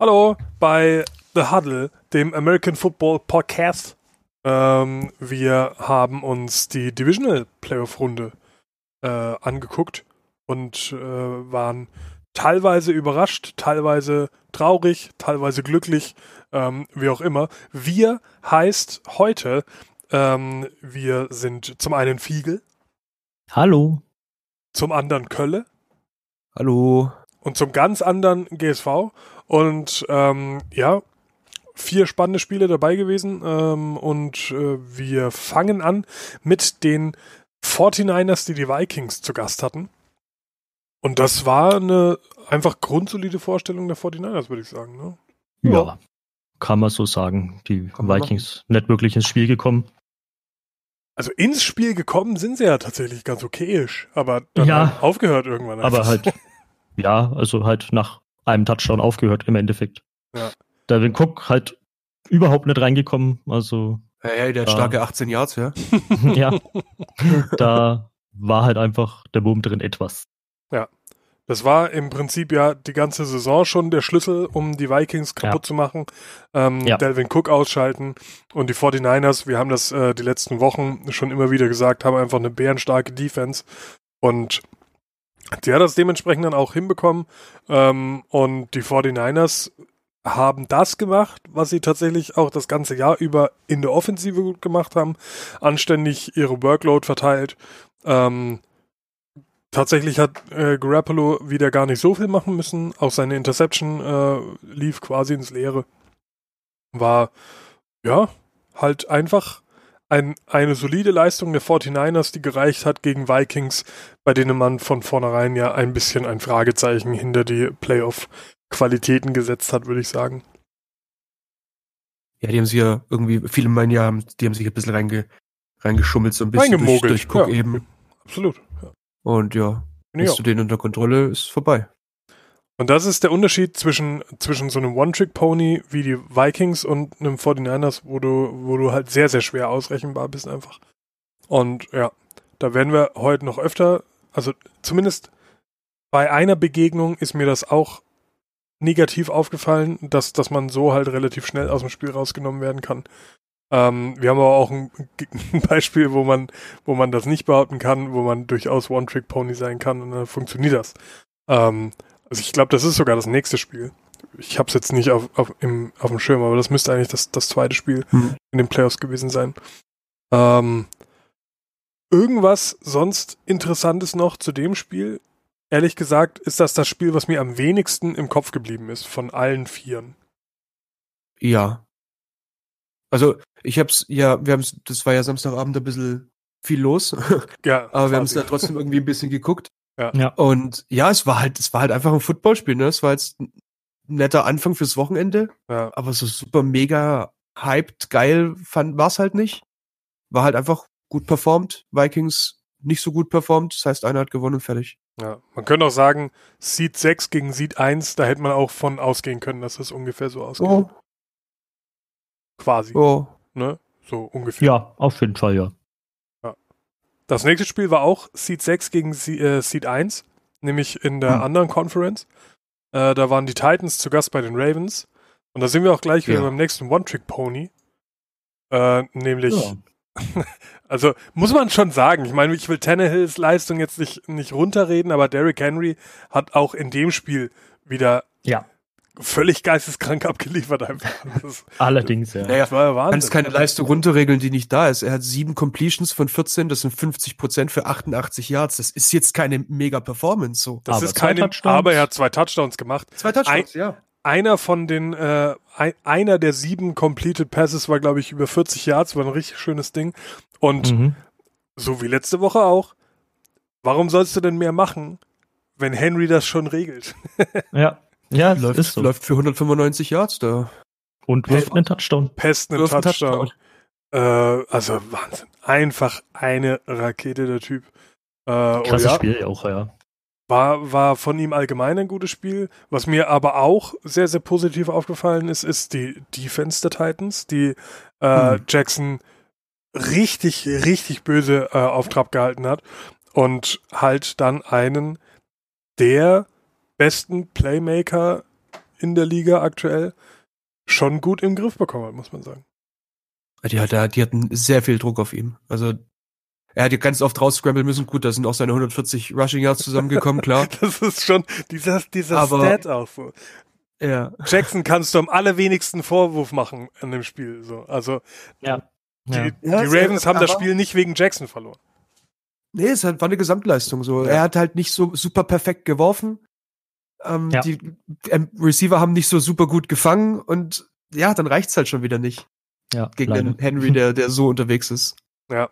Hallo bei The Huddle, dem American Football Podcast. Ähm, wir haben uns die Divisional Playoff Runde äh, angeguckt und äh, waren teilweise überrascht, teilweise traurig, teilweise glücklich, ähm, wie auch immer. Wir heißt heute, ähm, wir sind zum einen Fiegel. Hallo. Zum anderen Kölle. Hallo. Und zum ganz anderen GSV. Und ähm, ja, vier spannende Spiele dabei gewesen. Ähm, und äh, wir fangen an mit den 49ers, die die Vikings zu Gast hatten. Und das war eine einfach grundsolide Vorstellung der 49ers, würde ich sagen. Ne? Ja, ja, kann man so sagen. Die kann Vikings nicht wirklich ins Spiel gekommen. Also ins Spiel gekommen sind sie ja tatsächlich ganz okayisch, aber dann ja, halt aufgehört irgendwann. Einfach. Aber halt, ja, also halt nach einem Touchdown aufgehört im Endeffekt. Ja. Devin Cook halt überhaupt nicht reingekommen. Also. Ja, ja der hat starke 18 Yards, ja. ja. Da war halt einfach der Boom drin etwas. Ja. Das war im Prinzip ja die ganze Saison schon der Schlüssel, um die Vikings kaputt ja. zu machen. Ähm, ja. Delvin Cook ausschalten und die 49ers, wir haben das äh, die letzten Wochen schon immer wieder gesagt, haben einfach eine bärenstarke Defense. Und Sie hat das dementsprechend dann auch hinbekommen. Ähm, und die 49ers haben das gemacht, was sie tatsächlich auch das ganze Jahr über in der Offensive gut gemacht haben. Anständig ihre Workload verteilt. Ähm, tatsächlich hat äh, Garoppolo wieder gar nicht so viel machen müssen. Auch seine Interception äh, lief quasi ins Leere. War, ja, halt einfach ein, eine solide Leistung der 49ers, die gereicht hat gegen Vikings, bei denen man von vornherein ja ein bisschen ein Fragezeichen hinter die Playoff-Qualitäten gesetzt hat, würde ich sagen. Ja, die haben sich ja irgendwie, viele meinen ja, die haben sich ein bisschen reinge, reingeschummelt, so ein bisschen durch, durch Cook ja, eben. Absolut. Ja. Und ja, bist du den unter Kontrolle, ist vorbei. Und das ist der Unterschied zwischen, zwischen so einem One-Trick-Pony wie die Vikings und einem 49ers, wo du, wo du halt sehr, sehr schwer ausrechenbar bist einfach. Und ja, da werden wir heute noch öfter, also zumindest bei einer Begegnung ist mir das auch negativ aufgefallen, dass, dass man so halt relativ schnell aus dem Spiel rausgenommen werden kann. Ähm, wir haben aber auch ein, ein, Beispiel, wo man, wo man das nicht behaupten kann, wo man durchaus One-Trick-Pony sein kann und dann funktioniert das. Ähm, also ich glaube, das ist sogar das nächste Spiel. Ich habe es jetzt nicht auf, auf, im, auf dem Schirm, aber das müsste eigentlich das, das zweite Spiel hm. in den Playoffs gewesen sein. Ähm, irgendwas sonst Interessantes noch zu dem Spiel? Ehrlich gesagt ist das das Spiel, was mir am wenigsten im Kopf geblieben ist von allen Vieren. Ja. Also ich hab's ja, wir haben's, das war ja Samstagabend ein bisschen viel los. Ja. aber wir haben es da trotzdem irgendwie ein bisschen geguckt. Ja. ja. Und ja, es war halt, es war halt einfach ein Footballspiel, ne? Es war jetzt ein netter Anfang fürs Wochenende. Ja. Aber so super mega hyped, geil fand, war's halt nicht. War halt einfach gut performt. Vikings nicht so gut performt. Das heißt, einer hat gewonnen und fertig. Ja, man könnte auch sagen, Seed 6 gegen Seed 1, da hätte man auch von ausgehen können, dass das ungefähr so ausgeht. Oh. Quasi. Oh. Ne? So ungefähr. Ja, auf jeden Fall, ja. Das nächste Spiel war auch Seed 6 gegen äh, Seed 1, nämlich in der hm. anderen Conference. Äh, da waren die Titans zu Gast bei den Ravens. Und da sind wir auch gleich wieder ja. beim nächsten One-Trick-Pony. Äh, nämlich, ja. also muss man schon sagen, ich meine, ich will Tannehills Leistung jetzt nicht, nicht runterreden, aber Derrick Henry hat auch in dem Spiel wieder ja völlig geisteskrank abgeliefert einfach. Das, Allerdings, ja. Naja, das war ja Wahnsinn. Kannst keine Leistung runterregeln, die nicht da ist. Er hat sieben Completions von 14, das sind 50 Prozent für 88 Yards. Das ist jetzt keine mega Performance so. Das aber ist keine, aber er hat zwei Touchdowns gemacht. Zwei Touchdowns, Ein, ja. Einer von den, äh, ein, einer der sieben Completed Passes war, glaube ich, über 40 Yards, war ein richtig schönes Ding. Und mhm. so wie letzte Woche auch, warum sollst du denn mehr machen, wenn Henry das schon regelt? ja. Ja, läuft, ist so. läuft für 195 Yards da. Und wirft einen Touchdown. Pest einen Touchdown. Touchdown. Äh, also Wahnsinn. Einfach eine Rakete, der Typ. Äh, Krasses ja, Spiel auch, ja. War, war von ihm allgemein ein gutes Spiel. Was mir aber auch sehr, sehr positiv aufgefallen ist, ist die Defense der Titans, die äh, hm. Jackson richtig, richtig böse äh, auf Trab gehalten hat und halt dann einen der besten Playmaker in der Liga aktuell schon gut im Griff bekommen hat, muss man sagen. Die, hat, die hatten sehr viel Druck auf ihm. Also er hat ja ganz oft rausscramblen müssen. Gut, da sind auch seine 140 Rushing Yards zusammengekommen, klar. das ist schon dieser, dieser Aber, Stat auch so. Ja. Jackson kannst du am allerwenigsten Vorwurf machen an dem Spiel. So. Also ja. Die, ja. die Ravens haben das Spiel nicht wegen Jackson verloren. Nee, es war eine Gesamtleistung so. Ja. Er hat halt nicht so super perfekt geworfen. Ähm, ja. Die ähm, Receiver haben nicht so super gut gefangen und ja, dann reicht's halt schon wieder nicht. Ja, gegen leider. den Henry, der, der so unterwegs ist. Ja.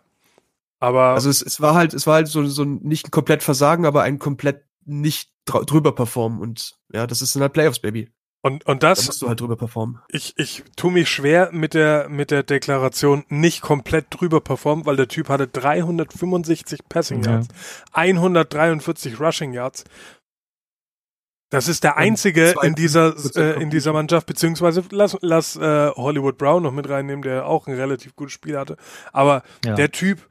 Aber. Also es, es war halt, es war halt so, so nicht ein komplett Versagen, aber ein komplett nicht drüber performen. Und ja, das ist dann halt Playoffs, Baby. Und, und das. Da musst du halt drüber performen. Ich, ich tue mich schwer mit der, mit der Deklaration nicht komplett drüber performen, weil der Typ hatte 365 Passing Yards, ja. 143 Rushing Yards. Das ist der einzige in dieser, äh, in dieser Mannschaft, beziehungsweise lass, lass äh, Hollywood Brown noch mit reinnehmen, der auch ein relativ gutes Spiel hatte. Aber ja. der Typ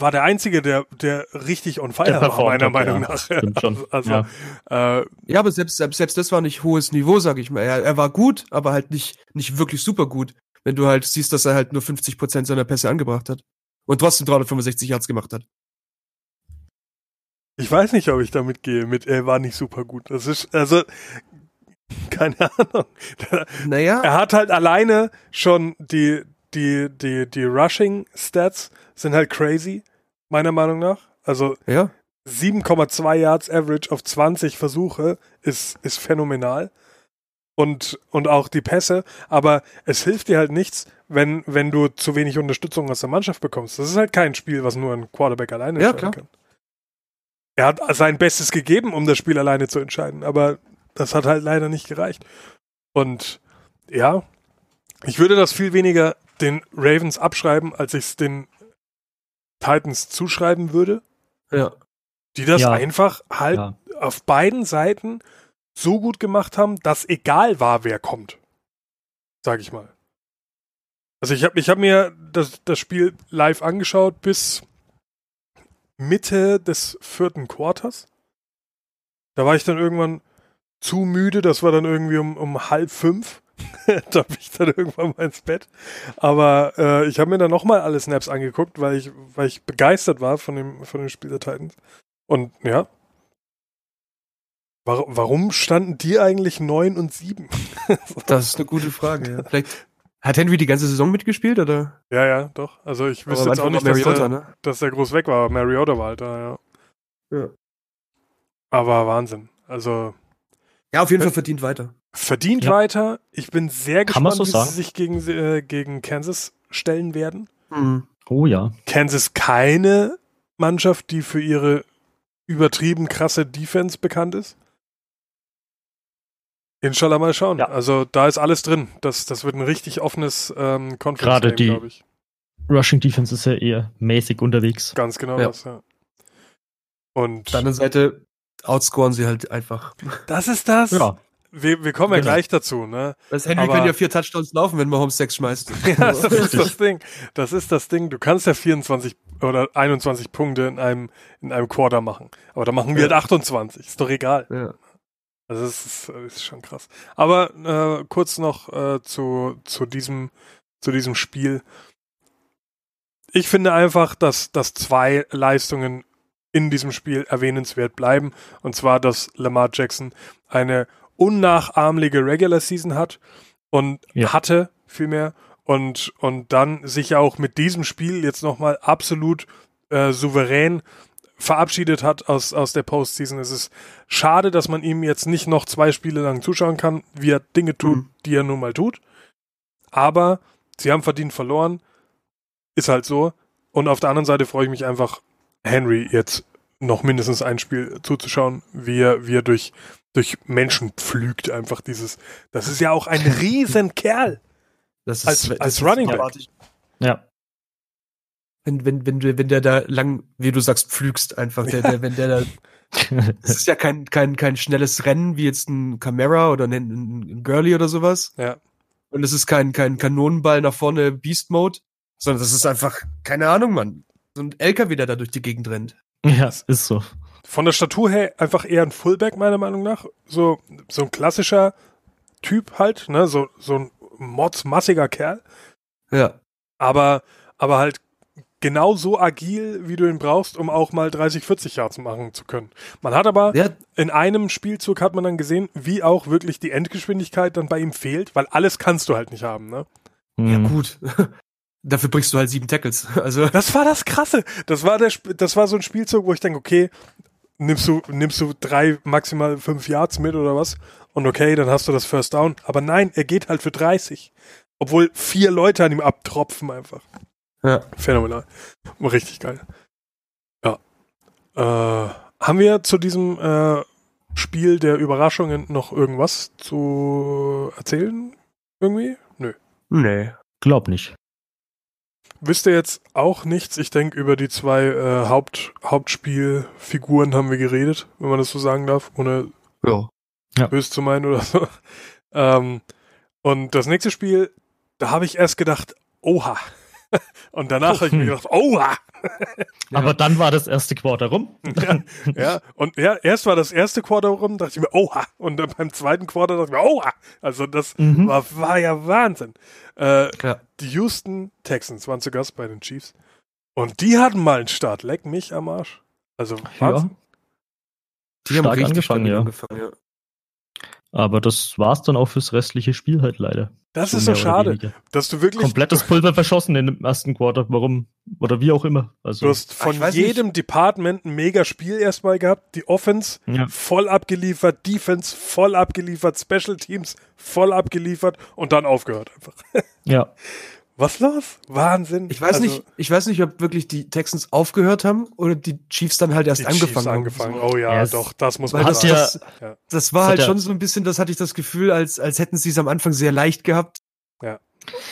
war der Einzige, der, der richtig on fire war, meiner hat, Meinung ja. nach. Also, also ja. Äh, ja, aber selbst, selbst, selbst das war nicht hohes Niveau, sag ich mal. Er, er war gut, aber halt nicht, nicht wirklich super gut. Wenn du halt siehst, dass er halt nur 50 Prozent seiner Pässe angebracht hat. Und trotzdem 365 Yards gemacht hat. Ich weiß nicht, ob ich damit gehe, mit er war nicht super gut. Das ist, also, keine Ahnung. Naja. Er hat halt alleine schon die, die, die, die Rushing Stats sind halt crazy meiner Meinung nach. Also ja. 7,2 Yards Average auf 20 Versuche ist, ist phänomenal. Und, und auch die Pässe, aber es hilft dir halt nichts, wenn, wenn du zu wenig Unterstützung aus der Mannschaft bekommst. Das ist halt kein Spiel, was nur ein Quarterback alleine ja, klar. kann. Er hat sein Bestes gegeben, um das Spiel alleine zu entscheiden, aber das hat halt leider nicht gereicht. Und ja, ich würde das viel weniger den Ravens abschreiben, als ich es den Titans zuschreiben würde. Ja. Die das ja. einfach halt ja. auf beiden Seiten so gut gemacht haben, dass egal war, wer kommt. Sag ich mal. Also ich habe ich hab mir das, das Spiel live angeschaut bis Mitte des vierten Quarters. Da war ich dann irgendwann zu müde, das war dann irgendwie um, um halb fünf. da bin ich dann irgendwann mal ins Bett. Aber äh, ich habe mir dann nochmal alle Snaps angeguckt, weil ich, weil ich begeistert war von dem, von dem Spiel der Titans. Und ja. War, warum standen die eigentlich neun und sieben? das ist eine gute Frage, ja. Vielleicht hat Henry die ganze Saison mitgespielt, oder? Ja, ja, doch. Also ich wüsste jetzt auch nicht, dass der, ne? dass der groß weg war. Mariota war halt da, ja. Ja. Aber Wahnsinn. Also. Ja, auf jeden Fall verdient weiter verdient ja. weiter. Ich bin sehr Kann gespannt, so wie sagen? sie sich gegen, äh, gegen Kansas stellen werden. Mhm. Oh ja. Kansas keine Mannschaft, die für ihre übertrieben krasse Defense bekannt ist. Inshallah mal schauen. Ja. Also da ist alles drin. Das, das wird ein richtig offenes ähm, Conference Gerade die ich. Rushing Defense ist ja eher mäßig unterwegs. Ganz genau ja. das, ja. Und auf der anderen Seite outscoren sie halt einfach. Das ist das. Ja. Wir, wir kommen ja genau. gleich dazu, ne? Das Henry Aber, kann ja vier Touchdowns laufen, wenn man Home 6 schmeißt. ja, das ist das Ding. Das ist das Ding. Du kannst ja 24 oder 21 Punkte in einem, in einem Quarter machen. Aber da machen wir ja. halt 28. Ist doch egal. Ja. Also das ist, ist schon krass. Aber äh, kurz noch äh, zu, zu, diesem, zu diesem Spiel. Ich finde einfach, dass, dass zwei Leistungen in diesem Spiel erwähnenswert bleiben. Und zwar, dass Lamar Jackson eine unnachahmliche Regular Season hat und ja. hatte vielmehr und, und dann sich auch mit diesem Spiel jetzt nochmal absolut äh, souverän verabschiedet hat aus, aus der Postseason. Es ist schade, dass man ihm jetzt nicht noch zwei Spiele lang zuschauen kann, wie er Dinge tut, mhm. die er nun mal tut. Aber sie haben verdient verloren. Ist halt so. Und auf der anderen Seite freue ich mich einfach, Henry jetzt noch mindestens ein Spiel zuzuschauen, wie er, wie er durch durch Menschen pflügt einfach dieses. Das ist ja auch ein Riesenkerl. Das ist, als, das als Running Back. Ja. Wenn, wenn, wenn, wenn der da lang, wie du sagst, pflügst einfach, der, der, wenn der da. Es ist ja kein, kein, kein schnelles Rennen wie jetzt ein Camera oder ein, ein Girlie oder sowas. Ja. Und es ist kein, kein Kanonenball nach vorne Beast Mode, sondern das ist einfach, keine Ahnung, Mann. So ein LKW, der da durch die Gegend rennt. Ja, es ist so von der Statur her einfach eher ein Fullback, meiner Meinung nach. So, so ein klassischer Typ halt, ne, so, so ein mordsmassiger Kerl. Ja. Aber, aber halt genau so agil, wie du ihn brauchst, um auch mal 30, 40 Yards machen zu können. Man hat aber ja. in einem Spielzug hat man dann gesehen, wie auch wirklich die Endgeschwindigkeit dann bei ihm fehlt, weil alles kannst du halt nicht haben, ne? Ja, mhm. gut. Dafür brichst du halt sieben Tackles. Also. Das war das Krasse. Das war der, das war so ein Spielzug, wo ich denke, okay, nimmst du, nimmst du drei, maximal fünf Yards mit oder was? Und okay, dann hast du das First Down. Aber nein, er geht halt für 30. Obwohl vier Leute an ihm abtropfen einfach. Ja. Phänomenal. Richtig geil. Ja. Äh, haben wir zu diesem äh, Spiel der Überraschungen noch irgendwas zu erzählen? Irgendwie? Nö. Nee, glaub nicht. Wisst ihr jetzt auch nichts? Ich denke, über die zwei äh, Haupt, Hauptspielfiguren haben wir geredet, wenn man das so sagen darf, ohne ja. ja. böse zu meinen oder so. ähm, und das nächste Spiel, da habe ich erst gedacht, oha. Und danach habe ich mir gedacht, oha. Aber dann war das erste Quarter rum. ja, ja, und ja, erst war das erste Quarter rum, dachte ich mir, oha. Und dann beim zweiten Quarter dachte ich mir, oha. Also das mhm. war, war ja Wahnsinn. Äh, ja. Die Houston Texans waren zu Gast bei den Chiefs. Und die hatten mal einen Start. Leck mich am Arsch. Also, Wahnsinn. Ja. Die haben Stark angefangen, ja. angefangen, ja. Aber das war's dann auch fürs restliche Spiel halt leider. Das so ist so schade, dass du wirklich komplettes Pulver verschossen in dem ersten Quarter. Warum oder wie auch immer. Also du hast von jedem nicht. Department ein mega Spiel erstmal gehabt. Die Offense ja. voll abgeliefert, Defense voll abgeliefert, Special Teams voll abgeliefert und dann aufgehört einfach. Ja. Was los? Wahnsinn. Ich weiß also, nicht, ich weiß nicht, ob wirklich die Texans aufgehört haben oder die Chiefs dann halt erst angefangen Chiefs haben. angefangen. Oh ja, yes. doch, das muss man das, sagen. Das, ja. das war das halt schon so ein bisschen, das hatte ich das Gefühl, als, als hätten sie es am Anfang sehr leicht gehabt. Ja.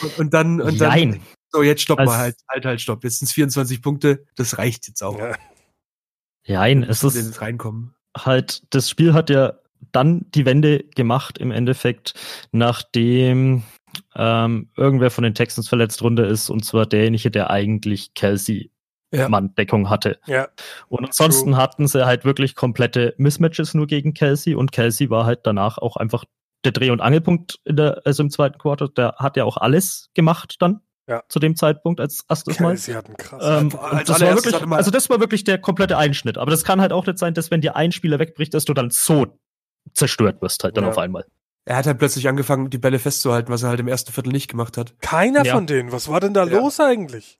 Und, und dann, und dann, so jetzt stopp mal halt, halt, halt, stopp. Jetzt sind es 24 Punkte, das reicht jetzt auch. Ja. Nein, es ist reinkommen. halt, das Spiel hat ja dann die Wende gemacht im Endeffekt, nachdem ähm, irgendwer von den Texans verletzt runter ist, und zwar derjenige, der eigentlich Kelsey ja. Mann-Deckung hatte. Ja. Und ansonsten True. hatten sie halt wirklich komplette Mismatches nur gegen Kelsey und Kelsey war halt danach auch einfach der Dreh- und Angelpunkt in der, also im zweiten Quarter. Der hat ja auch alles gemacht dann. Ja. Zu dem Zeitpunkt als erstes Mal. Sie hatten krass. Ähm, das war wirklich, also das war wirklich der komplette Einschnitt. Aber das kann halt auch nicht sein, dass wenn dir ein Spieler wegbricht, dass du dann so zerstört wirst halt dann ja. auf einmal. Er hat halt plötzlich angefangen, die Bälle festzuhalten, was er halt im ersten Viertel nicht gemacht hat. Keiner ja. von denen. Was war denn da ja. los eigentlich?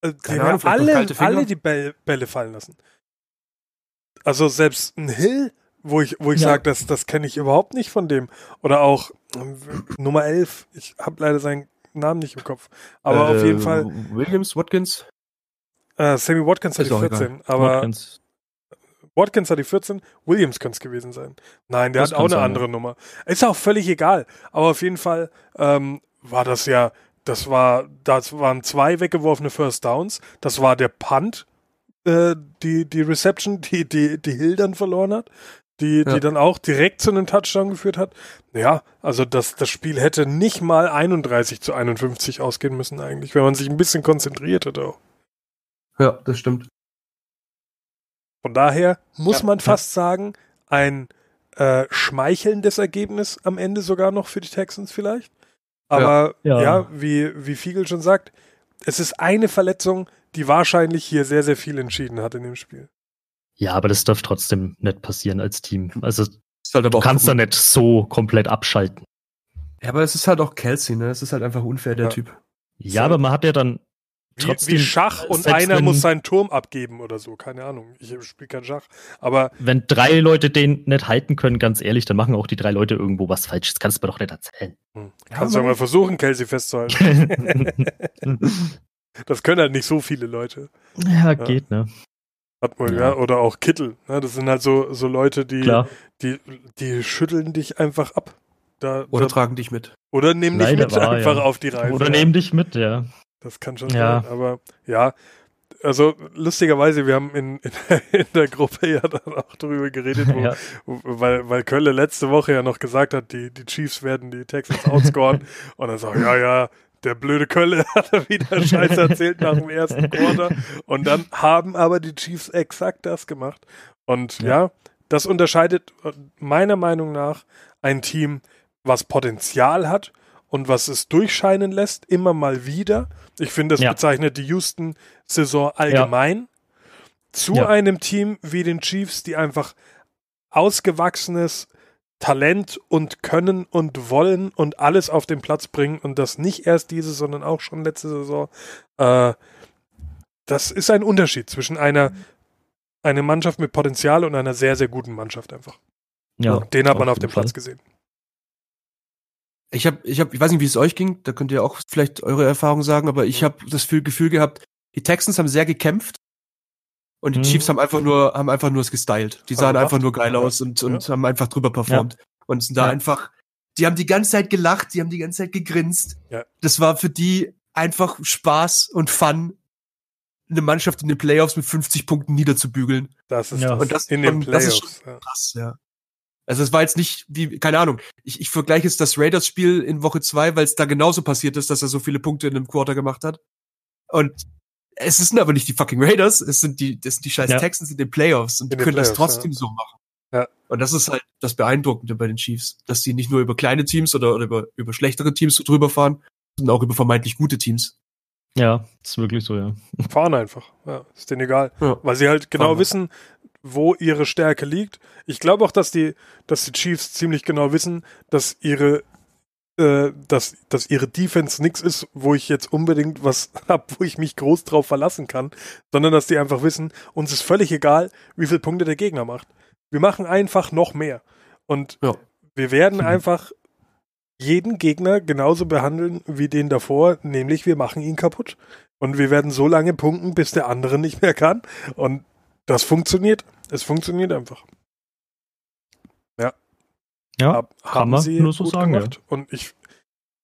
Äh, die haben alle, alle die Bälle fallen lassen. Also selbst ein Hill, wo ich, wo ich ja. sage, das, das kenne ich überhaupt nicht von dem. Oder auch äh, Nummer 11. Ich habe leider seinen Namen nicht im Kopf. Aber äh, auf jeden Fall. Williams, Watkins? Äh, Sammy Watkins hat die 14. Egal. Aber Watkins. Watkins hat die 14, Williams könnte es gewesen sein. Nein, der das hat auch eine sein, andere ja. Nummer. Ist auch völlig egal. Aber auf jeden Fall ähm, war das ja, das war, das waren zwei weggeworfene First Downs. Das war der Punt, äh, die, die Reception, die, die, die Hill dann verloren hat. Die, ja. die dann auch direkt zu einem Touchdown geführt hat. Ja, also das, das Spiel hätte nicht mal 31 zu 51 ausgehen müssen eigentlich, wenn man sich ein bisschen konzentriert hätte auch. Ja, das stimmt. Von daher muss ja, man fast ja. sagen, ein äh, schmeichelndes Ergebnis am Ende sogar noch für die Texans vielleicht. Aber ja, ja wie, wie Fiegel schon sagt, es ist eine Verletzung, die wahrscheinlich hier sehr, sehr viel entschieden hat in dem Spiel. Ja, aber das darf trotzdem nicht passieren als Team. Also halt du kannst da nicht so komplett abschalten. Ja, aber es ist halt auch Kelsey, ne? Es ist halt einfach unfair, der Typ. Ja, so. aber man hat ja dann Trotzdem, wie, Schach und einer muss seinen Turm abgeben oder so, keine Ahnung. Ich spiele kein Schach. Aber wenn drei Leute den nicht halten können, ganz ehrlich, dann machen auch die drei Leute irgendwo was falsch. Das kannst du mir doch nicht erzählen. Hm. Kannst du ja mal versuchen, Kelsey festzuhalten. das können halt nicht so viele Leute. Ja, geht, ne? Hat man, ja. ja. Oder auch Kittel. Ne? Das sind halt so, so Leute, die, die, die schütteln dich einfach ab. Da, oder da, tragen dich mit. Oder nehmen dich mit war, einfach ja. auf die Reise. Oder nehmen dich mit, ja. Das kann schon ja. sein. Aber ja, also lustigerweise, wir haben in, in, in, der Gruppe ja dann auch darüber geredet, wo, ja. weil, weil Kölle letzte Woche ja noch gesagt hat, die, die Chiefs werden die Texans outscoren. und dann sagt, ja, ja, der blöde Kölle hat wieder Scheiße erzählt nach dem ersten Quarter. Und dann haben aber die Chiefs exakt das gemacht. Und ja, ja das unterscheidet meiner Meinung nach ein Team, was Potenzial hat und was es durchscheinen lässt, immer mal wieder. Ich finde, das ja. bezeichnet die Houston-Saison allgemein. Ja. Zu ja. einem Team wie den Chiefs, die einfach ausgewachsenes Talent und Können und Wollen und alles auf den Platz bringen und das nicht erst diese, sondern auch schon letzte Saison. Äh, das ist ein Unterschied zwischen einer, einer Mannschaft mit Potenzial und einer sehr, sehr guten Mannschaft einfach. Ja. Und den hat man auf dem. Platz gesehen. Ich habe, ich habe, ich weiß nicht, wie es euch ging, da könnt ihr auch vielleicht eure Erfahrung sagen, aber ich habe das Gefühl gehabt, die Texans haben sehr gekämpft und die mhm. Chiefs haben einfach nur, haben einfach nur es gestylt. Die sahen einfach nur geil aus und, und ja. haben einfach drüber performt. Ja. Und sind da ja. einfach, die haben die ganze Zeit gelacht, die haben die ganze Zeit gegrinst. Ja. Das war für die einfach Spaß und Fun, eine Mannschaft in den Playoffs mit 50 Punkten niederzubügeln. Das ist ja. das. Und das, in den Playoffs. Das ist krass, ja. Also es war jetzt nicht wie, keine Ahnung, ich, ich vergleiche jetzt das Raiders-Spiel in Woche zwei, weil es da genauso passiert ist, dass er so viele Punkte in einem Quarter gemacht hat. Und es sind aber nicht die fucking Raiders, es sind die, das sind die scheiß ja. Texans in den Playoffs und in die können Playoffs, das trotzdem ja. so machen. Ja. Und das ist halt das Beeindruckende bei den Chiefs, dass die nicht nur über kleine Teams oder, oder über, über schlechtere Teams so drüber fahren, sondern auch über vermeintlich gute Teams. Ja, ist wirklich so, ja. Fahren einfach. Ja, ist denen egal. Ja. Weil sie halt genau Fahren wissen, wo ihre Stärke liegt. Ich glaube auch, dass die, dass die Chiefs ziemlich genau wissen, dass ihre, äh, dass, dass ihre Defense nichts ist, wo ich jetzt unbedingt was hab, wo ich mich groß drauf verlassen kann, sondern dass die einfach wissen, uns ist völlig egal, wie viele Punkte der Gegner macht. Wir machen einfach noch mehr. Und ja. wir werden mhm. einfach jeden Gegner genauso behandeln wie den davor, nämlich wir machen ihn kaputt. Und wir werden so lange punkten, bis der andere nicht mehr kann. Und das funktioniert. Es funktioniert einfach. Ja. Ja, Hab, haben sie nur so sagen. Gemacht. Ja. Und ich,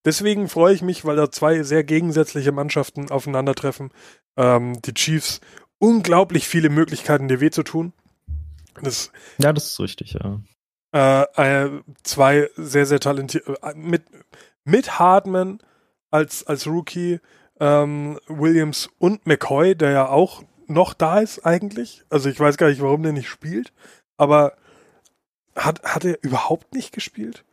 deswegen freue ich mich, weil da zwei sehr gegensätzliche Mannschaften aufeinandertreffen. Ähm, die Chiefs unglaublich viele Möglichkeiten, dir weh zu tun. Das, ja, das ist richtig, ja. Äh, äh, zwei sehr, sehr talentierte, äh, mit, mit Hardman als, als Rookie, ähm, Williams und McCoy, der ja auch noch da ist eigentlich. Also ich weiß gar nicht, warum der nicht spielt. Aber hat, hat er überhaupt nicht gespielt?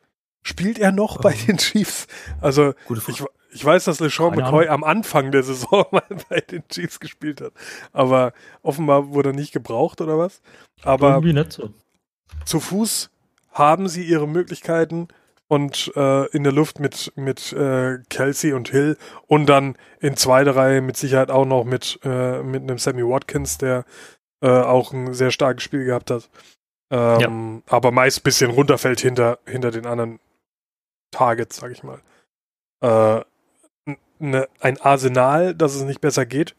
Spielt er noch oh. bei den Chiefs? Also ich, ich weiß, dass LeSean McCoy am Anfang der Saison mal bei den Chiefs gespielt hat. Aber offenbar wurde er nicht gebraucht oder was. Aber so. zu Fuß haben sie ihre Möglichkeiten und äh, in der Luft mit, mit äh, Kelsey und Hill und dann in zweiter Reihe mit Sicherheit auch noch mit, äh, mit einem Sammy Watkins, der äh, auch ein sehr starkes Spiel gehabt hat. Ähm, ja. Aber meist ein bisschen runterfällt hinter, hinter den anderen Targets, sag ich mal. Äh, ne, ein Arsenal, dass es nicht besser geht.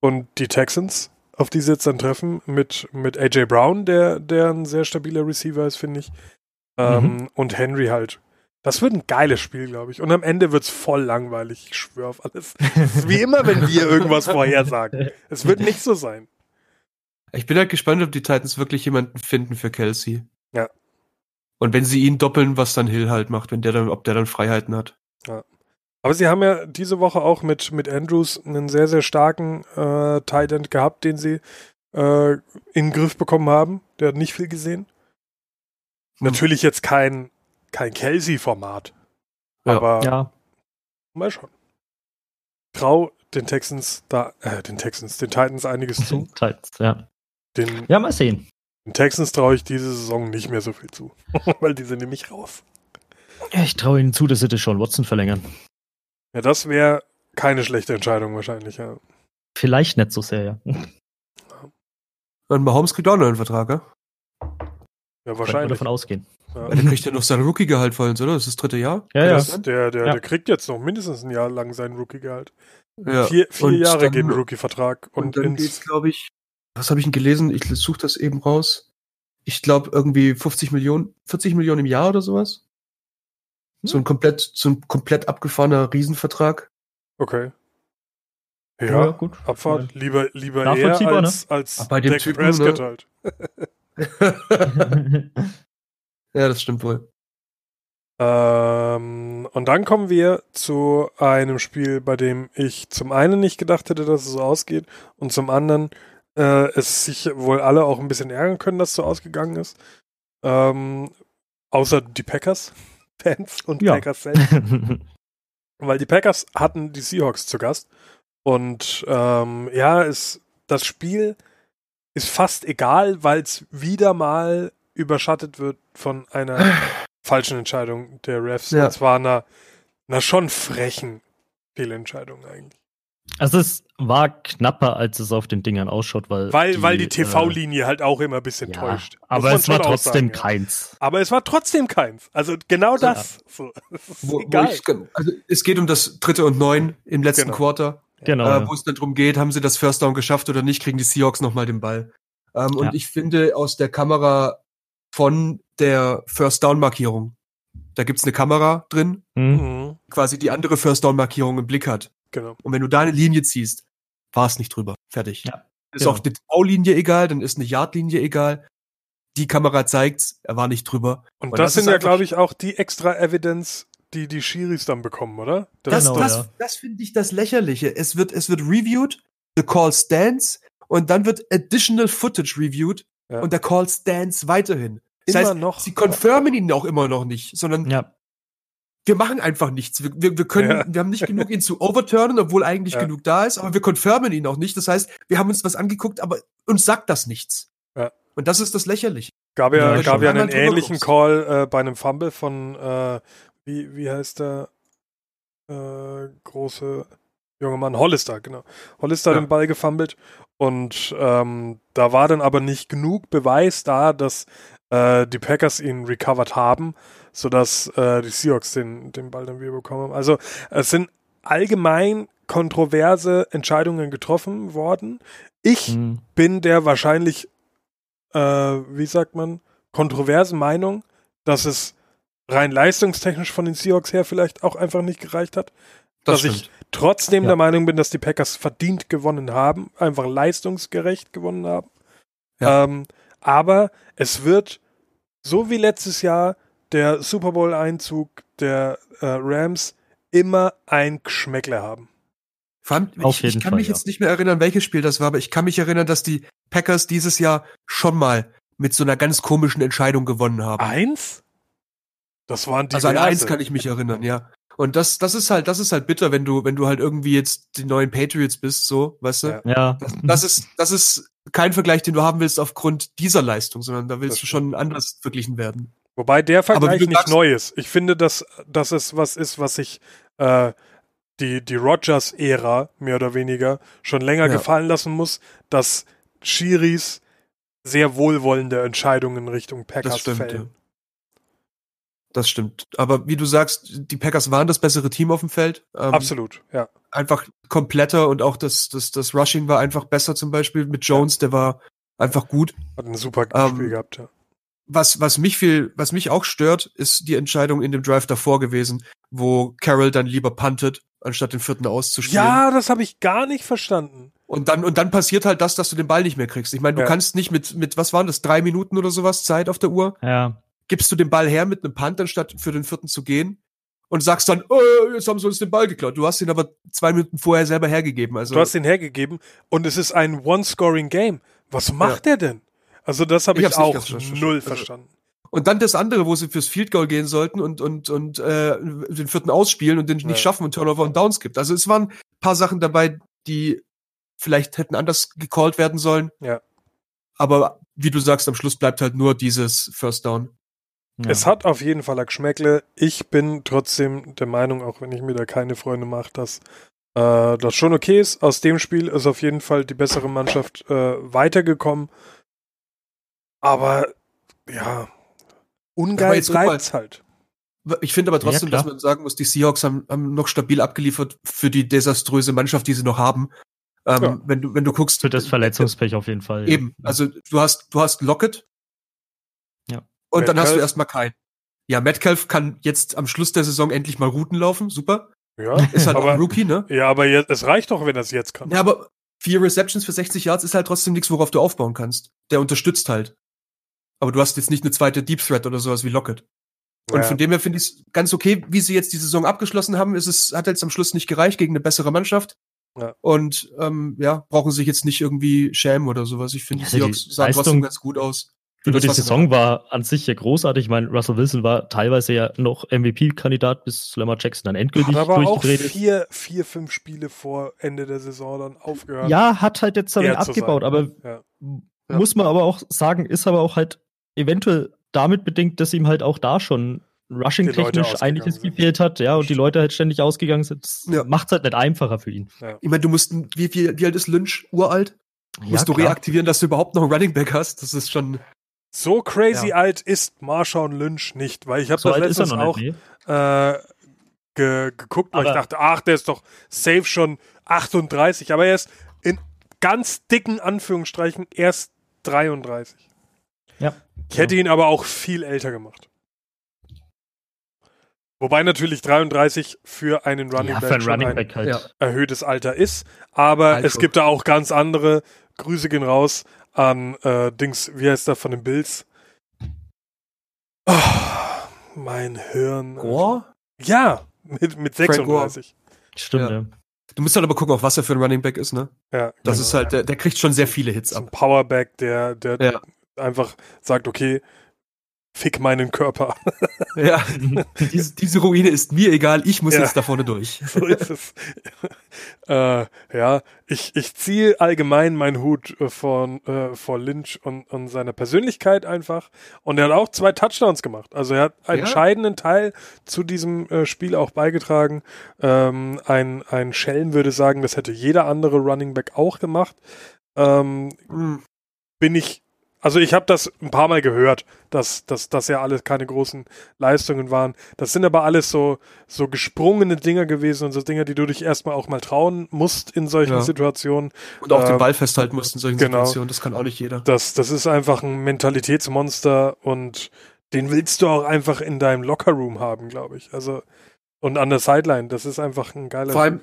Und die Texans, auf die sie jetzt dann treffen, mit, mit AJ Brown, der, der ein sehr stabiler Receiver ist, finde ich. Ähm, mhm. Und Henry halt. Das wird ein geiles Spiel, glaube ich. Und am Ende wird es voll langweilig. Ich schwöre auf alles. wie immer, wenn wir irgendwas vorhersagen. Es wird nicht so sein. Ich bin halt gespannt, ob die Titans wirklich jemanden finden für Kelsey. Ja. Und wenn sie ihn doppeln, was dann Hill halt macht, wenn der dann, ob der dann Freiheiten hat. Ja. Aber sie haben ja diese Woche auch mit, mit Andrews einen sehr, sehr starken äh, Tight End gehabt, den sie äh, in den Griff bekommen haben. Der hat nicht viel gesehen. Natürlich jetzt kein kein Kelsey-Format. Ja. Aber ja. mal schauen. Trau den Texans da, äh, den Texans, den Titans einiges zu. Titans, ja. Den, ja, mal sehen. Den Texans traue ich diese Saison nicht mehr so viel zu, weil die sind nämlich raus. Ich traue ihnen zu, dass sie das schon Watson verlängern. Ja, das wäre keine schlechte Entscheidung wahrscheinlich, ja. Vielleicht nicht so sehr, ja. Und Mahomes kriegt auch noch einen Vertrag, ja? Ja, wahrscheinlich. davon ausgehen. Ja. Der kriegt ja noch sein Rookie-Gehalt vollends, oder? Das ist das dritte Jahr? Ja, ja. Das, der, der, ja. der kriegt jetzt noch mindestens ein Jahr lang seinen Rookie-Gehalt. Ja. Vier, vier und Jahre dann, geben Rookie-Vertrag. Und, und dann geht's, glaube ich, was habe ich denn gelesen? Ich suche das eben raus. Ich glaube irgendwie 50 Millionen, 40 Millionen im Jahr oder sowas. Hm. So ein komplett, so ein komplett abgefahrener Riesenvertrag. Okay. Ja, ja gut. Abfahrt. Lieber, lieber eher als, ne? als bei dem Dak Typen, Prescott ne? halt. Ja, das stimmt wohl. Ähm, und dann kommen wir zu einem Spiel, bei dem ich zum einen nicht gedacht hätte, dass es so ausgeht und zum anderen äh, es sich wohl alle auch ein bisschen ärgern können, dass es so ausgegangen ist. Ähm, außer die Packers. Packers-Fans und ja. Packers-Fans. Weil die Packers hatten die Seahawks zu Gast. Und ähm, ja, es, das Spiel ist fast egal, weil es wieder mal überschattet wird von einer falschen Entscheidung der Refs. Ja. Und zwar einer, einer schon frechen Fehlentscheidung eigentlich. Also es war knapper, als es auf den Dingern ausschaut, weil. Weil die, weil die TV-Linie äh, halt auch immer ein bisschen ja, täuscht. Aber es war trotzdem sagen, keins. Ja. Aber es war trotzdem keins. Also genau das. Ja. So, das wo, wo ich, also es geht um das dritte und neun im letzten genau. Quarter. Genau. Äh, wo es dann darum geht, haben sie das First Down geschafft oder nicht, kriegen die Seahawks nochmal den Ball. Ähm, und ich finde aus der Kamera von der First Down Markierung, da gibt's eine Kamera drin, mhm. quasi die andere First Down Markierung im Blick hat. Genau. Und wenn du da eine Linie ziehst, war es nicht drüber. Fertig. Ja, ist genau. auch eine Baulinie egal, dann ist eine Yardlinie egal. Die Kamera zeigt's, er war nicht drüber. Und, Und das, das sind ja, glaube ich, auch die extra Evidence, die die Schiris dann bekommen, oder? Das, genau, das, ja. das finde ich das Lächerliche. Es wird, es wird reviewed, the call stands, und dann wird additional footage reviewed, ja. und der Call stands weiterhin. Das immer heißt, noch. sie confirmen ihn auch immer noch nicht, sondern ja wir machen einfach nichts. Wir, wir, wir können, ja. wir haben nicht genug, ihn zu overturnen, obwohl eigentlich ja. genug da ist, aber wir confirmen ihn auch nicht. Das heißt, wir haben uns was angeguckt, aber uns sagt das nichts. Ja. Und das ist das Lächerliche. Gab ja, ja gab ja einen ähnlichen Call äh, bei einem Fumble von, äh, wie, wie heißt der äh, große junge Mann? Hollister, genau. Hollister ja. den Ball gefummelt und ähm, da war dann aber nicht genug Beweis da, dass äh, die Packers ihn recovered haben sodass äh, die Seahawks den, den Ball dann wieder bekommen haben. Also es sind allgemein kontroverse Entscheidungen getroffen worden. Ich mhm. bin der wahrscheinlich, äh, wie sagt man, kontroversen Meinung, dass es rein leistungstechnisch von den Seahawks her vielleicht auch einfach nicht gereicht hat. Das dass stimmt. ich trotzdem ja. der Meinung bin, dass die Packers verdient gewonnen haben, einfach leistungsgerecht gewonnen haben. Ja. Ähm, aber es wird, so wie letztes Jahr, der Super Bowl-Einzug der äh, Rams immer ein Geschmäckle haben. Fand, ich, ich, kann Fall, mich ja. jetzt nicht mehr erinnern, welches Spiel das war, aber ich kann mich erinnern, dass die Packers dieses Jahr schon mal mit so einer ganz komischen Entscheidung gewonnen haben. Eins? Das waren die. Also an eins kann ich mich erinnern, ja. Und das, das ist halt, das ist halt bitter, wenn du, wenn du halt irgendwie jetzt die neuen Patriots bist, so, weißt du? Ja. Das, das ist, das ist kein Vergleich, den du haben willst aufgrund dieser Leistung, sondern da willst das du schon anders verglichen werden. Wobei der Vergleich nicht neu ist. Ich finde, dass, dass es was ist, was sich äh, die, die Rogers-Ära mehr oder weniger schon länger ja. gefallen lassen muss, dass Shiris sehr wohlwollende Entscheidungen Richtung Packers das stimmt, fällen. Ja. Das stimmt. Aber wie du sagst, die Packers waren das bessere Team auf dem Feld. Ähm, Absolut, ja. Einfach kompletter und auch das, das, das Rushing war einfach besser zum Beispiel mit Jones, der war einfach gut. Hat ein super ähm, Spiel gehabt, ja was, was mich viel, was mich auch stört, ist die Entscheidung in dem Drive davor gewesen, wo Carroll dann lieber puntet, anstatt den vierten auszuspielen. Ja, das habe ich gar nicht verstanden. Und dann, und dann passiert halt das, dass du den Ball nicht mehr kriegst. Ich meine, du ja. kannst nicht mit, mit, was waren das, drei Minuten oder sowas Zeit auf der Uhr? Ja. Gibst du den Ball her mit einem Punt, anstatt für den vierten zu gehen? Und sagst dann, oh, jetzt haben sie uns den Ball geklaut. Du hast ihn aber zwei Minuten vorher selber hergegeben. Also du hast ihn hergegeben und es ist ein One-Scoring-Game. Was macht ja. er denn? Also das habe ich, ich auch null also, verstanden. Und dann das andere, wo sie fürs Field Goal gehen sollten und und und äh, den vierten ausspielen und den nicht ja. schaffen und Turnover und Downs gibt. Also es waren paar Sachen dabei, die vielleicht hätten anders gecallt werden sollen. Ja. Aber wie du sagst, am Schluss bleibt halt nur dieses First Down. Ja. Es hat auf jeden Fall ein Geschmäckle. Ich bin trotzdem der Meinung, auch wenn ich mir da keine Freunde mache, dass äh, das schon okay ist. Aus dem Spiel ist auf jeden Fall die bessere Mannschaft äh, weitergekommen. Aber ja, ungeil bleibt's halt. Ich finde aber trotzdem, ja, dass man sagen muss, die Seahawks haben, haben, noch stabil abgeliefert für die desaströse Mannschaft, die sie noch haben. Ähm, ja. wenn du, wenn du guckst. Für das Verletzungspech auf jeden Fall. Eben. Ja. Also du hast, du hast Lockett. Und Metcalf. dann hast du erstmal keinen. Ja, Metcalf kann jetzt am Schluss der Saison endlich mal Routen laufen. Super. Ja. Ist halt aber, auch ein Rookie, ne? Ja, aber jetzt, es reicht doch, wenn er es jetzt kann. Ja, aber vier Receptions für 60 Yards ist halt trotzdem nichts, worauf du aufbauen kannst. Der unterstützt halt. Aber du hast jetzt nicht eine zweite Deep Threat oder sowas wie Locket. Und ja. von dem her finde ich es ganz okay, wie sie jetzt die Saison abgeschlossen haben. Ist es hat jetzt am Schluss nicht gereicht gegen eine bessere Mannschaft. Ja. Und ähm, ja, brauchen sich jetzt nicht irgendwie schämen oder sowas. Ich finde, ja, die Seahawks sahen trotzdem ganz gut aus. Über die Saison war an sich ja großartig. Ich meine, Russell Wilson war teilweise ja noch MVP-Kandidat, bis Lamar Jackson dann endgültig hat aber durchgedreht auch vier, vier, fünf Spiele vor Ende der Saison dann aufgehört. Ja, hat halt jetzt dann abgebaut, aber ja. muss man aber auch sagen, ist aber auch halt eventuell damit bedingt, dass ihm halt auch da schon rushing-technisch einiges gefehlt hat, ja, und die Leute halt ständig ausgegangen sind. Das ja. macht halt nicht einfacher für ihn. Ja. Ich meine, du musst, wie, wie, wie alt ist Lynch? Uralt? Ja, musst du klar. reaktivieren, dass du überhaupt noch einen Running Back hast? Das ist schon. So crazy ja. alt ist Marshawn Lynch nicht, weil ich habe so das letztens auch nicht, nee. äh, ge geguckt, weil ich dachte, ach, der ist doch safe schon 38, aber er ist in ganz dicken Anführungsstreichen erst 33. Ja. Ich hätte ihn aber auch viel älter gemacht. Wobei natürlich 33 für einen Running ja, Back, ein Running Back halt. erhöhtes Alter ist. Aber also. es gibt da auch ganz andere. Grüße gehen raus an äh, Dings, wie heißt der von den Bills? Oh, mein Hirn. Gore? Ja, mit, mit 36. Stimmt, ja. ja. Du musst halt aber gucken, auf was er für ein Running Back ist, ne? Ja. Das genau. ist halt, der, der, kriegt schon sehr viele Hits ab. Ein Powerback, der, der ja. einfach sagt, okay, Fick meinen Körper. ja, diese, diese, Ruine ist mir egal, ich muss ja, jetzt da vorne durch. so ist es. äh, ja, ich, ich ziehe allgemein meinen Hut äh, von, äh, vor Lynch und, und seiner Persönlichkeit einfach. Und er hat auch zwei Touchdowns gemacht. Also er hat einen ja. entscheidenden Teil zu diesem äh, Spiel auch beigetragen. Ähm, ein, ein Schelm würde sagen, das hätte jeder andere Running Back auch gemacht. Ähm, mhm. Bin ich also ich habe das ein paar Mal gehört, dass, dass das ja alles keine großen Leistungen waren. Das sind aber alles so, so gesprungene Dinger gewesen und so Dinger, die du dich erstmal auch mal trauen musst in solchen ja. Situationen. Und auch ähm, den Ball festhalten musst in solchen genau, Situationen, das kann auch nicht jeder. Das, das ist einfach ein Mentalitätsmonster und den willst du auch einfach in deinem Lockerroom haben, glaube ich. Also und an der Sideline, das ist einfach ein geiler Vor allem,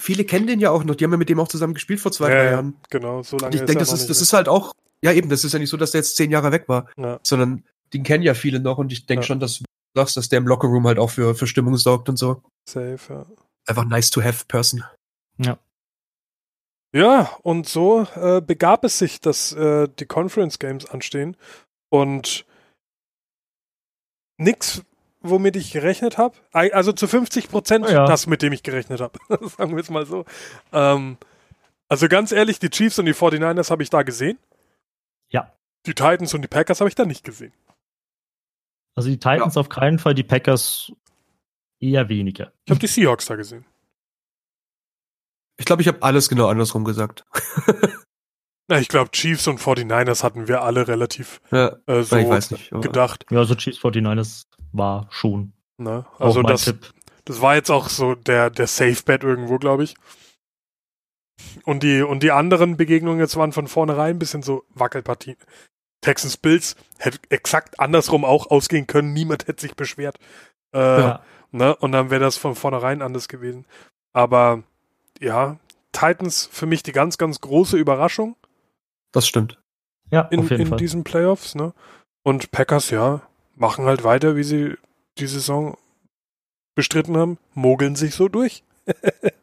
viele kennen den ja auch noch, die haben ja mit dem auch zusammen gespielt vor zwei, ja, drei Jahren. Genau, so lange und ich denke, das ist, das ist halt auch ja, eben, das ist ja nicht so, dass der jetzt zehn Jahre weg war, ja. sondern den kennen ja viele noch und ich denke ja. schon, dass du sagst, dass der im Lockerroom halt auch für, für Stimmung sorgt und so. Safe, ja. Einfach nice to have person. Ja. Ja, und so äh, begab es sich, dass äh, die Conference Games anstehen und nix, womit ich gerechnet habe. Also zu 50 Prozent ja. das, mit dem ich gerechnet habe. Sagen wir es mal so. Ähm, also ganz ehrlich, die Chiefs und die 49ers habe ich da gesehen. Ja. Die Titans und die Packers habe ich da nicht gesehen. Also die Titans ja. auf keinen Fall, die Packers eher weniger. Ich habe die Seahawks da gesehen. Ich glaube, ich habe alles genau andersrum gesagt. Na, ich glaube, Chiefs und 49ers hatten wir alle relativ ja, äh, so nicht, gedacht. Ja, also Chiefs 49ers war schon. Na, also das, das war jetzt auch so der, der Safe-Bet irgendwo, glaube ich. Und die, und die anderen Begegnungen jetzt waren von vornherein ein bisschen so Wackelpartien. Texans Bills hätte exakt andersrum auch ausgehen können. Niemand hätte sich beschwert. Äh, ja. ne? Und dann wäre das von vornherein anders gewesen. Aber ja, Titans für mich die ganz, ganz große Überraschung. Das stimmt. Ja, in, in Fall. diesen Playoffs. Ne? Und Packers, ja, machen halt weiter, wie sie die Saison bestritten haben, mogeln sich so durch.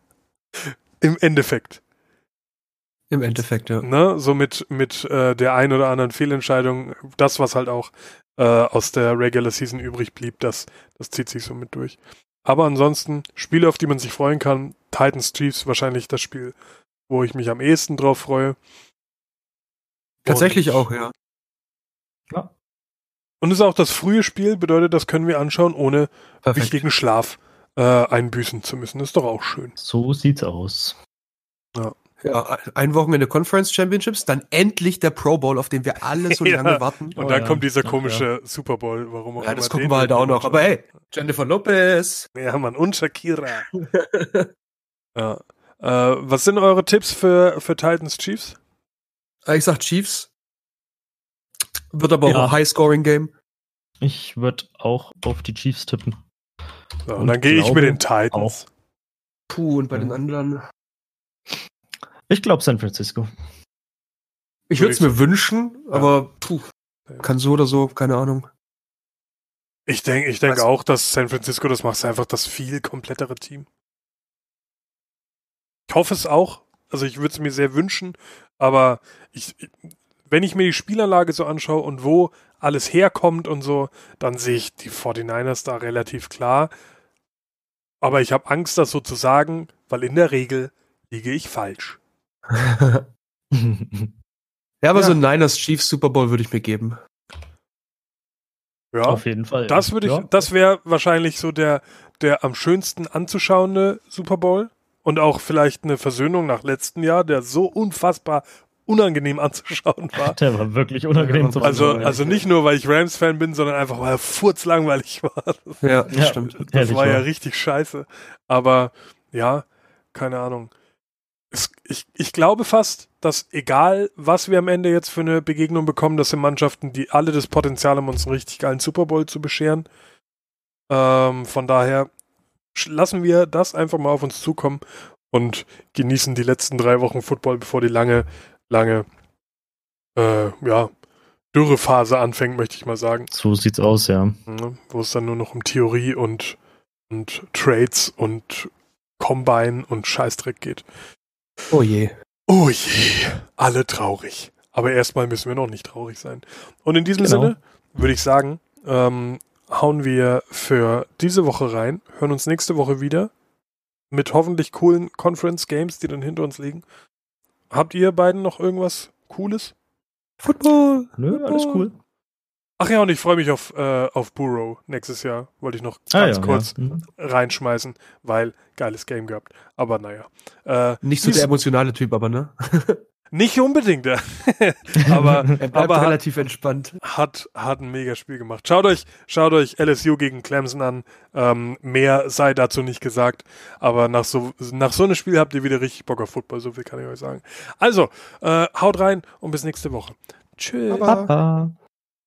Im Endeffekt. Im Endeffekt, ja. Ne? So mit, mit äh, der ein oder anderen Fehlentscheidung, das, was halt auch äh, aus der Regular Season übrig blieb, das, das zieht sich so mit durch. Aber ansonsten, Spiele, auf die man sich freuen kann, Titans Chiefs wahrscheinlich das Spiel, wo ich mich am ehesten drauf freue. Tatsächlich Und, auch, ja. Ja. Und es ist auch das frühe Spiel, bedeutet, das können wir anschauen, ohne Perfekt. wichtigen Schlaf äh, einbüßen zu müssen. ist doch auch schön. So sieht's aus. Ja. Ja, ein Wochenende Conference Championships, dann endlich der Pro Bowl, auf den wir alle so ja. lange warten. Und dann oh, kommt dieser komische ja. Super Bowl, warum auch ja, immer. Ja, das gucken wir halt auch noch. Aber hey, Jennifer Lopez. Ja, Mann, und Shakira. ja. Äh, was sind eure Tipps für, für Titans Chiefs? Äh, ich sag Chiefs. Wird aber auch ein High-Scoring-Game. Ich würde auch auf die Chiefs tippen. Und, und dann gehe ich mit den Titans. Auch. Puh, und bei den anderen. Ich glaube San Francisco. Ich würde es mir wünschen, ja. aber puh, kann so oder so, keine Ahnung. Ich denke ich denk auch, dass San Francisco, das macht einfach das viel komplettere Team. Ich hoffe es auch. Also ich würde es mir sehr wünschen, aber ich, wenn ich mir die Spielanlage so anschaue und wo alles herkommt und so, dann sehe ich die 49ers da relativ klar. Aber ich habe Angst, das so zu sagen, weil in der Regel liege ich falsch. ja, aber ja. so ein Niners Chiefs Super Bowl würde ich mir geben. Ja, auf jeden Fall. Das würde ich, ja. das wäre wahrscheinlich so der, der am schönsten anzuschauende Super Bowl und auch vielleicht eine Versöhnung nach letztem Jahr, der so unfassbar unangenehm anzuschauen war. Der war wirklich unangenehm zu Also, also nicht nur, weil ich Rams-Fan bin, sondern einfach, weil er furzlangweilig war. Ja, das ja, stimmt. Das war ja richtig scheiße. Aber ja, keine Ahnung. Es, ich, ich glaube fast, dass egal, was wir am Ende jetzt für eine Begegnung bekommen, das sind Mannschaften, die alle das Potenzial haben, uns einen richtig geilen Super Bowl zu bescheren. Ähm, von daher lassen wir das einfach mal auf uns zukommen und genießen die letzten drei Wochen Football, bevor die lange lange äh, ja, Dürrephase anfängt, möchte ich mal sagen. So sieht's aus, ja. Mhm, wo es dann nur noch um Theorie und, und Trades und Combine und Scheißdreck geht. Oh je. Oh je. Alle traurig. Aber erstmal müssen wir noch nicht traurig sein. Und in diesem genau. Sinne würde ich sagen, ähm, hauen wir für diese Woche rein, hören uns nächste Woche wieder mit hoffentlich coolen Conference Games, die dann hinter uns liegen. Habt ihr beiden noch irgendwas Cooles? Football. Nö, Football. alles cool. Ach ja, und ich freue mich auf, äh, auf Burrow nächstes Jahr. Wollte ich noch ganz ah, ja, kurz ja. Mhm. reinschmeißen, weil geiles Game gehabt. Aber naja. Äh, Nicht so der emotionale Typ, aber ne? Nicht unbedingt, ja. aber er bleibt aber relativ hat, entspannt. Hat, hat ein mega Spiel gemacht. Schaut euch, schaut euch LSU gegen Clemson an. Ähm, mehr sei dazu nicht gesagt. Aber nach so, nach so einem Spiel habt ihr wieder richtig Bock auf Football. So viel kann ich euch sagen. Also, äh, haut rein und bis nächste Woche. Tschüss. Baba.